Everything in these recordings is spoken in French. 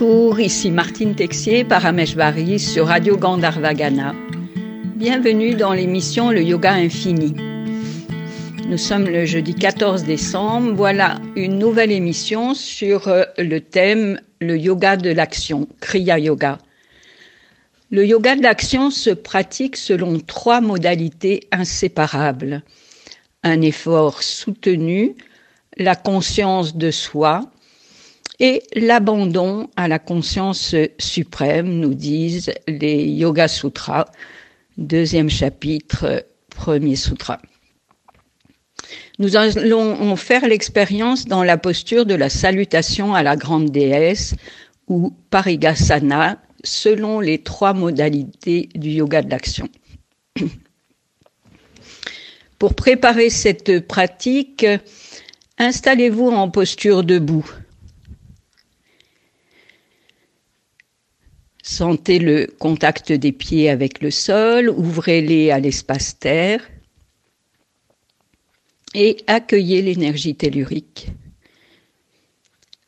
Bonjour, ici Martine Texier, Parameshvari sur Radio Gandharvagana. Bienvenue dans l'émission Le Yoga Infini. Nous sommes le jeudi 14 décembre. Voilà une nouvelle émission sur euh, le thème le yoga de l'action, Kriya Yoga. Le yoga de l'action se pratique selon trois modalités inséparables. Un effort soutenu, la conscience de soi et l'abandon à la conscience suprême, nous disent les Yoga Sutras, deuxième chapitre, premier sutra. Nous allons faire l'expérience dans la posture de la salutation à la grande déesse ou parigasana selon les trois modalités du yoga de l'action. Pour préparer cette pratique, installez-vous en posture debout. Sentez le contact des pieds avec le sol, ouvrez-les à l'espace terre et accueillez l'énergie tellurique.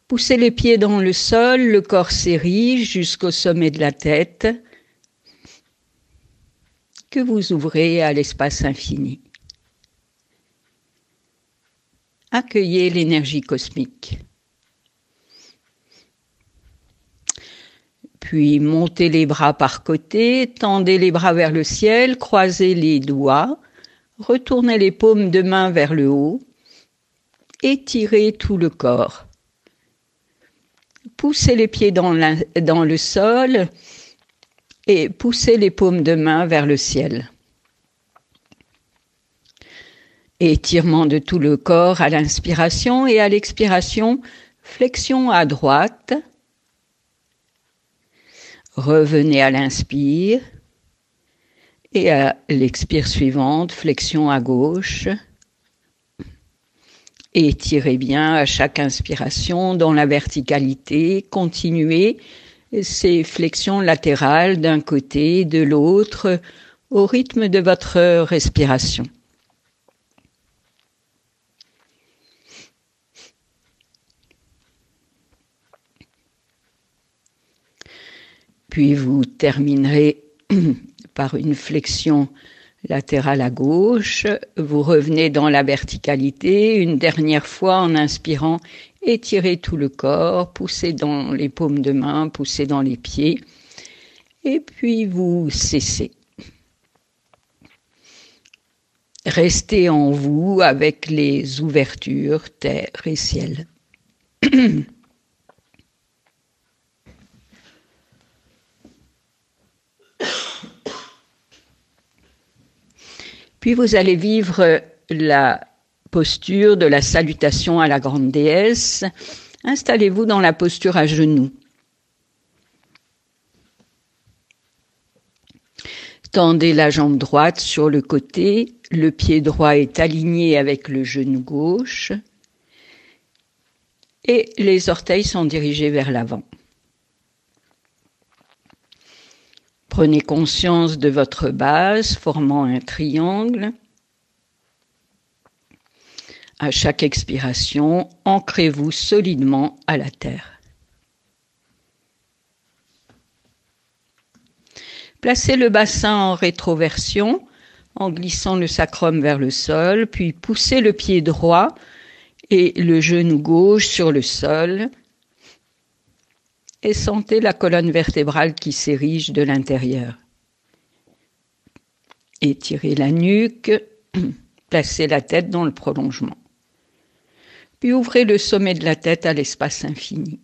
Poussez les pieds dans le sol, le corps s'érige jusqu'au sommet de la tête, que vous ouvrez à l'espace infini. Accueillez l'énergie cosmique. Puis montez les bras par côté, tendez les bras vers le ciel, croisez les doigts, retournez les paumes de main vers le haut, étirez tout le corps. Poussez les pieds dans, le sol et poussez les paumes de main vers le ciel. Étirement de tout le corps à l'inspiration et à l'expiration, flexion à droite. Revenez à l'inspire et à l'expire suivante, flexion à gauche. Étirez bien à chaque inspiration dans la verticalité. Continuez ces flexions latérales d'un côté, de l'autre, au rythme de votre respiration. Puis vous terminerez par une flexion latérale à gauche. Vous revenez dans la verticalité une dernière fois en inspirant, étirez tout le corps, poussez dans les paumes de main, poussez dans les pieds. Et puis vous cessez. Restez en vous avec les ouvertures terre et ciel. Puis vous allez vivre la posture de la salutation à la grande déesse. Installez-vous dans la posture à genoux. Tendez la jambe droite sur le côté, le pied droit est aligné avec le genou gauche et les orteils sont dirigés vers l'avant. Prenez conscience de votre base formant un triangle. À chaque expiration, ancrez-vous solidement à la terre. Placez le bassin en rétroversion en glissant le sacrum vers le sol, puis poussez le pied droit et le genou gauche sur le sol et sentez la colonne vertébrale qui s'érige de l'intérieur. Étirez la nuque, placez la tête dans le prolongement. Puis ouvrez le sommet de la tête à l'espace infini.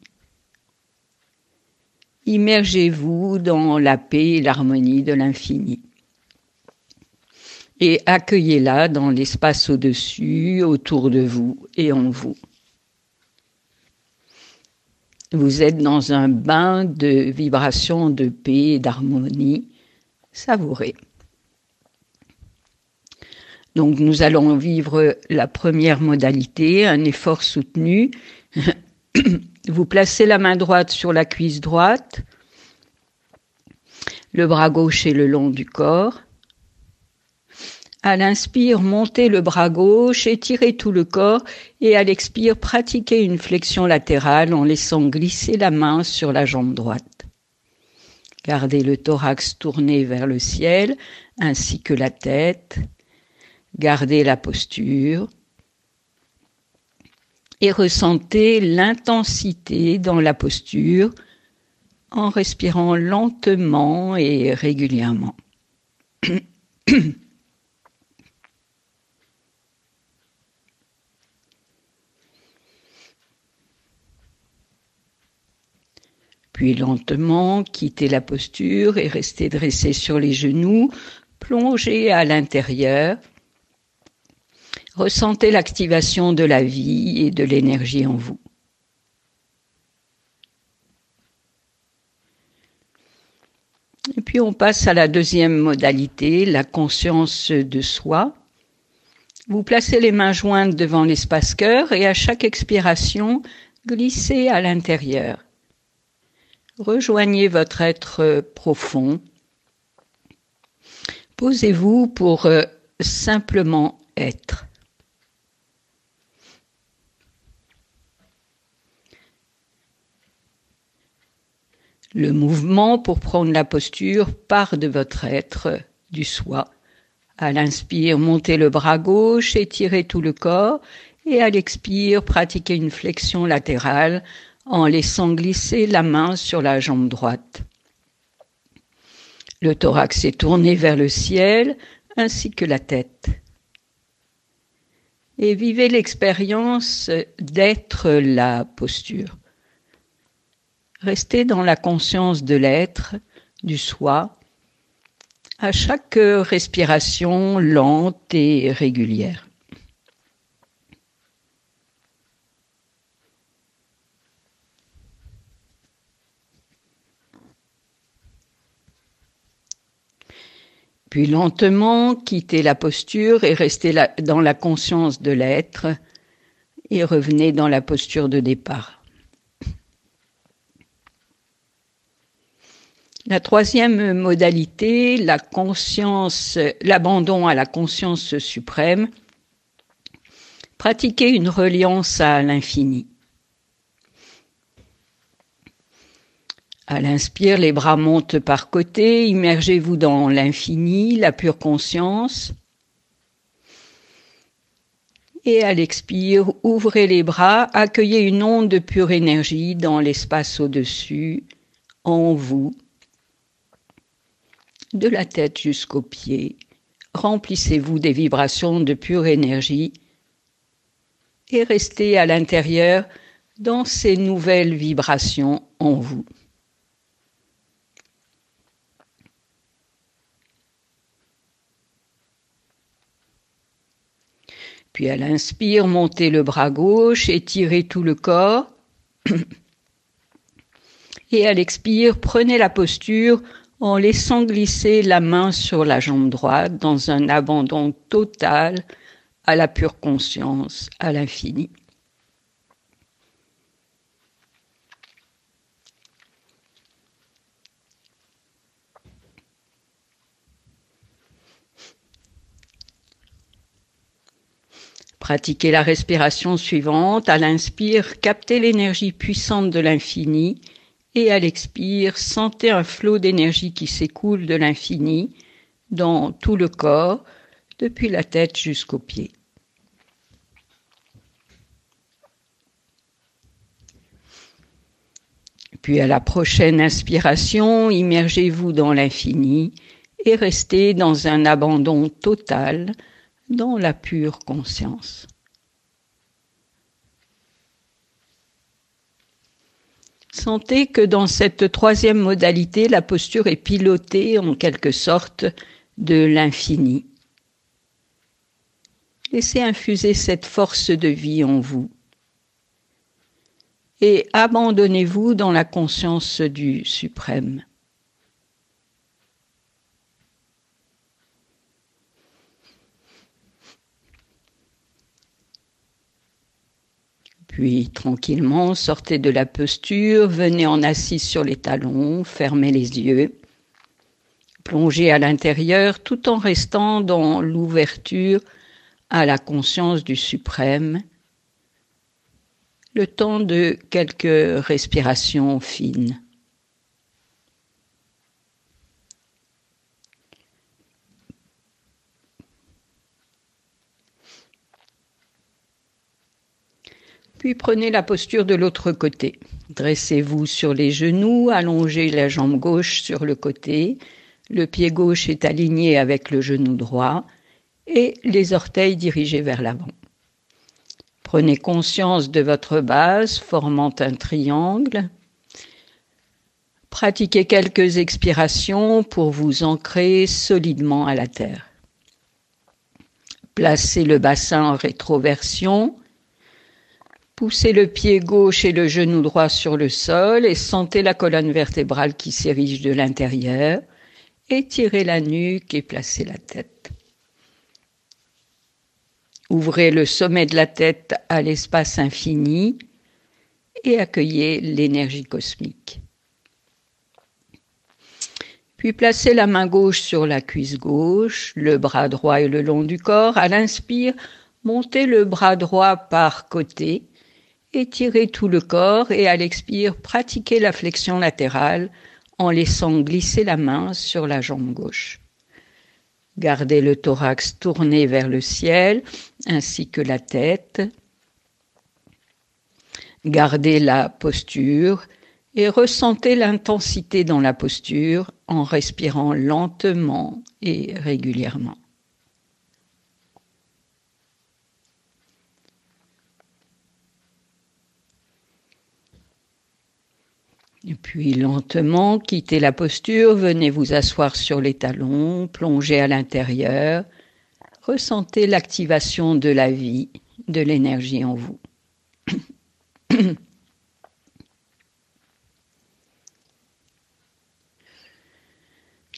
Immergez-vous dans la paix et l'harmonie de l'infini. Et accueillez-la dans l'espace au-dessus, autour de vous et en vous. Vous êtes dans un bain de vibrations de paix et d'harmonie. Savourez. Donc nous allons vivre la première modalité, un effort soutenu. Vous placez la main droite sur la cuisse droite, le bras gauche est le long du corps. À l'inspire, montez le bras gauche, étirez tout le corps et à l'expire, pratiquez une flexion latérale en laissant glisser la main sur la jambe droite. Gardez le thorax tourné vers le ciel ainsi que la tête. Gardez la posture et ressentez l'intensité dans la posture en respirant lentement et régulièrement. Puis lentement, quittez la posture et restez dressé sur les genoux, plongez à l'intérieur. Ressentez l'activation de la vie et de l'énergie en vous. Et puis on passe à la deuxième modalité, la conscience de soi. Vous placez les mains jointes devant l'espace cœur et à chaque expiration, glissez à l'intérieur. Rejoignez votre être profond. Posez-vous pour euh, simplement être. Le mouvement pour prendre la posture part de votre être, du soi. À l'inspire, montez le bras gauche, étirez tout le corps et à l'expire, pratiquez une flexion latérale en laissant glisser la main sur la jambe droite. Le thorax est tourné vers le ciel ainsi que la tête. Et vivez l'expérience d'être la posture. Restez dans la conscience de l'être, du soi, à chaque respiration lente et régulière. Puis lentement, quittez la posture et restez dans la conscience de l'être et revenez dans la posture de départ. La troisième modalité, l'abandon à la conscience suprême, pratiquez une reliance à l'infini. À l'inspire, les bras montent par côté, immergez-vous dans l'infini, la pure conscience. Et à l'expire, ouvrez les bras, accueillez une onde de pure énergie dans l'espace au-dessus, en vous, de la tête jusqu'aux pieds. Remplissez-vous des vibrations de pure énergie et restez à l'intérieur dans ces nouvelles vibrations en vous. Puis à l'inspire, montez le bras gauche, étirez tout le corps. Et à l'expire, prenez la posture en laissant glisser la main sur la jambe droite dans un abandon total à la pure conscience, à l'infini. Pratiquez la respiration suivante. À l'inspire, captez l'énergie puissante de l'infini et à l'expire, sentez un flot d'énergie qui s'écoule de l'infini dans tout le corps, depuis la tête jusqu'aux pieds. Puis à la prochaine inspiration, immergez-vous dans l'infini et restez dans un abandon total dans la pure conscience. Sentez que dans cette troisième modalité, la posture est pilotée en quelque sorte de l'infini. Laissez infuser cette force de vie en vous et abandonnez-vous dans la conscience du suprême. Puis tranquillement, sortez de la posture, venez en assis sur les talons, fermez les yeux. Plongez à l'intérieur tout en restant dans l'ouverture à la conscience du suprême, le temps de quelques respirations fines. Puis prenez la posture de l'autre côté. Dressez-vous sur les genoux, allongez la jambe gauche sur le côté, le pied gauche est aligné avec le genou droit et les orteils dirigés vers l'avant. Prenez conscience de votre base formant un triangle. Pratiquez quelques expirations pour vous ancrer solidement à la terre. Placez le bassin en rétroversion Poussez le pied gauche et le genou droit sur le sol et sentez la colonne vertébrale qui s'érige de l'intérieur. Étirez la nuque et placez la tête. Ouvrez le sommet de la tête à l'espace infini et accueillez l'énergie cosmique. Puis placez la main gauche sur la cuisse gauche, le bras droit et le long du corps. À l'inspire, montez le bras droit par côté étirez tout le corps et à l'expire, pratiquez la flexion latérale en laissant glisser la main sur la jambe gauche. Gardez le thorax tourné vers le ciel ainsi que la tête. Gardez la posture et ressentez l'intensité dans la posture en respirant lentement et régulièrement. Puis lentement, quittez la posture, venez vous asseoir sur les talons, plongez à l'intérieur, ressentez l'activation de la vie, de l'énergie en vous.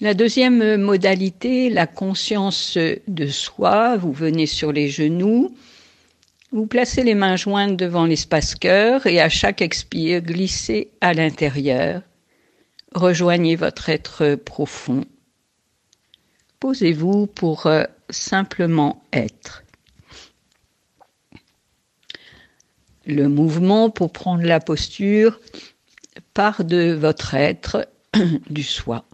La deuxième modalité, la conscience de soi, vous venez sur les genoux, vous placez les mains jointes devant l'espace cœur et à chaque expire, glissez à l'intérieur. Rejoignez votre être profond. Posez-vous pour euh, simplement être. Le mouvement pour prendre la posture part de votre être, du soi.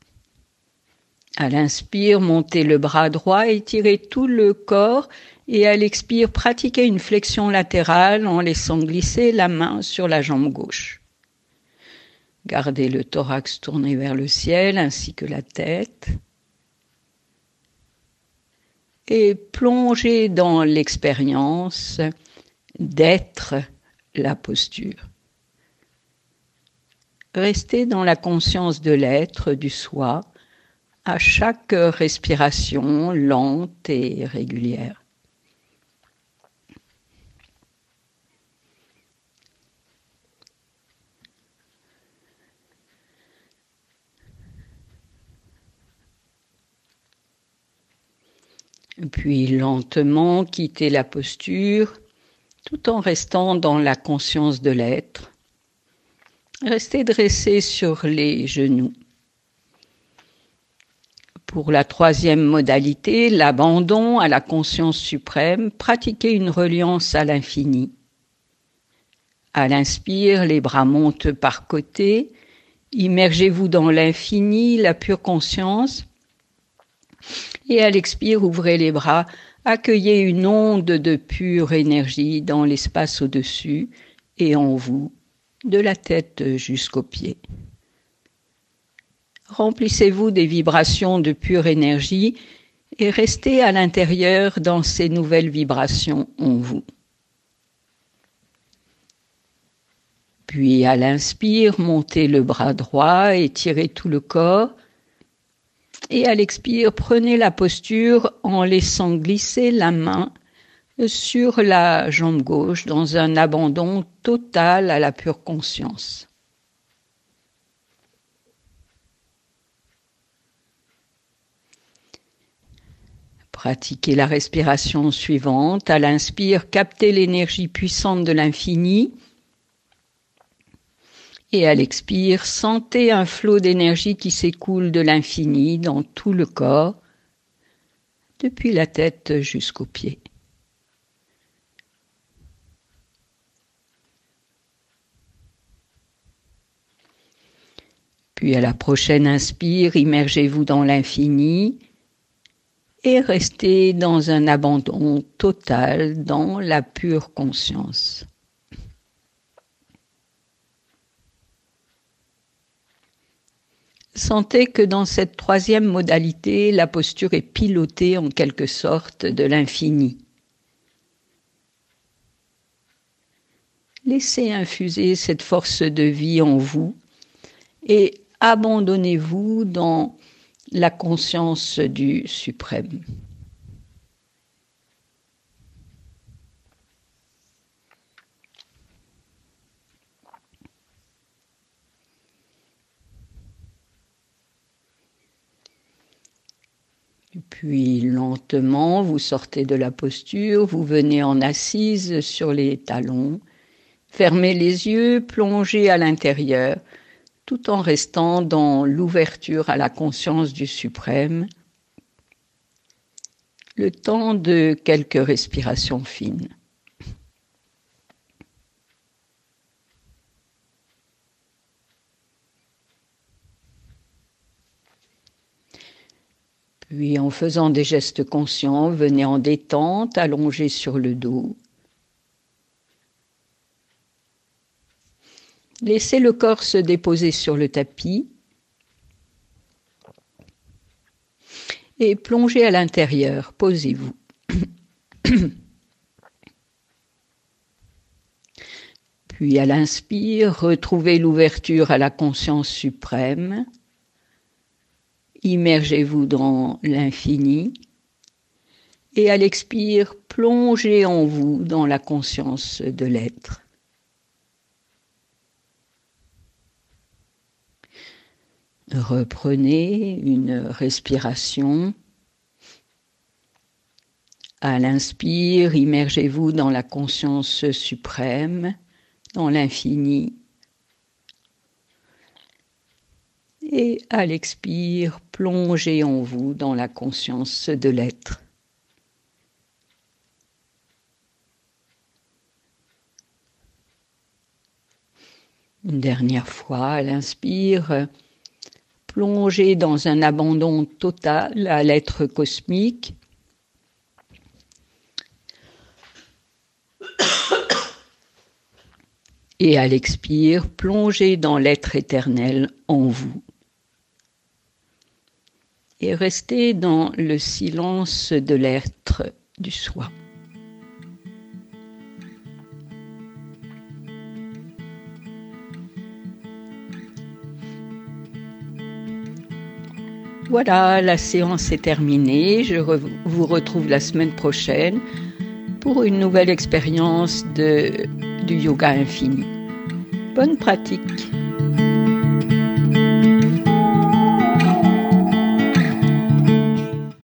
À l'inspire, montez le bras droit, étirez tout le corps et à l'expire, pratiquez une flexion latérale en laissant glisser la main sur la jambe gauche. Gardez le thorax tourné vers le ciel ainsi que la tête. Et plongez dans l'expérience d'être la posture. Restez dans la conscience de l'être, du soi, à chaque respiration lente et régulière. Puis lentement quitter la posture tout en restant dans la conscience de l'être. Restez dressé sur les genoux. Pour la troisième modalité, l'abandon à la conscience suprême, pratiquez une reliance à l'infini. À l'inspire, les bras montent par côté, immergez-vous dans l'infini, la pure conscience, et à l'expire, ouvrez les bras, accueillez une onde de pure énergie dans l'espace au-dessus et en vous, de la tête jusqu'aux pieds. Remplissez-vous des vibrations de pure énergie et restez à l'intérieur dans ces nouvelles vibrations en vous. Puis à l'inspire, montez le bras droit, étirez tout le corps, et à l'expire, prenez la posture en laissant glisser la main sur la jambe gauche dans un abandon total à la pure conscience. Pratiquez la respiration suivante. À l'inspire, captez l'énergie puissante de l'infini Et à l'expire, sentez un flot d'énergie qui s'écoule de l'infini dans tout le corps, depuis la tête jusqu'aux pieds. Puis à la prochaine inspire, immergez-vous dans l'infini et restez dans un abandon total dans la pure conscience. Sentez que dans cette troisième modalité, la posture est pilotée en quelque sorte de l'infini. Laissez infuser cette force de vie en vous et abandonnez-vous dans la conscience du suprême. Puis lentement, vous sortez de la posture, vous venez en assise sur les talons, fermez les yeux, plongez à l'intérieur, tout en restant dans l'ouverture à la conscience du suprême, le temps de quelques respirations fines. Puis en faisant des gestes conscients, venez en détente, allongé sur le dos. Laissez le corps se déposer sur le tapis et plongez à l'intérieur. Posez-vous. Puis à l'inspire, retrouvez l'ouverture à la conscience suprême. Immergez-vous dans l'infini. Et à l'expire, plongez en vous dans la conscience de l'être. Reprenez une respiration. À l'inspire, immergez-vous dans la conscience suprême, dans l'infini. Et à l'expire, plongez en vous dans la conscience de l'être. Une dernière fois, à l'inspire, plongez dans un abandon total à l'être cosmique. Et à l'expire, plongez dans l'être éternel en vous. Et restez dans le silence de l'être du soi. Voilà, la séance est terminée. Je vous retrouve la semaine prochaine pour une nouvelle expérience de, du yoga infini. Bonne pratique.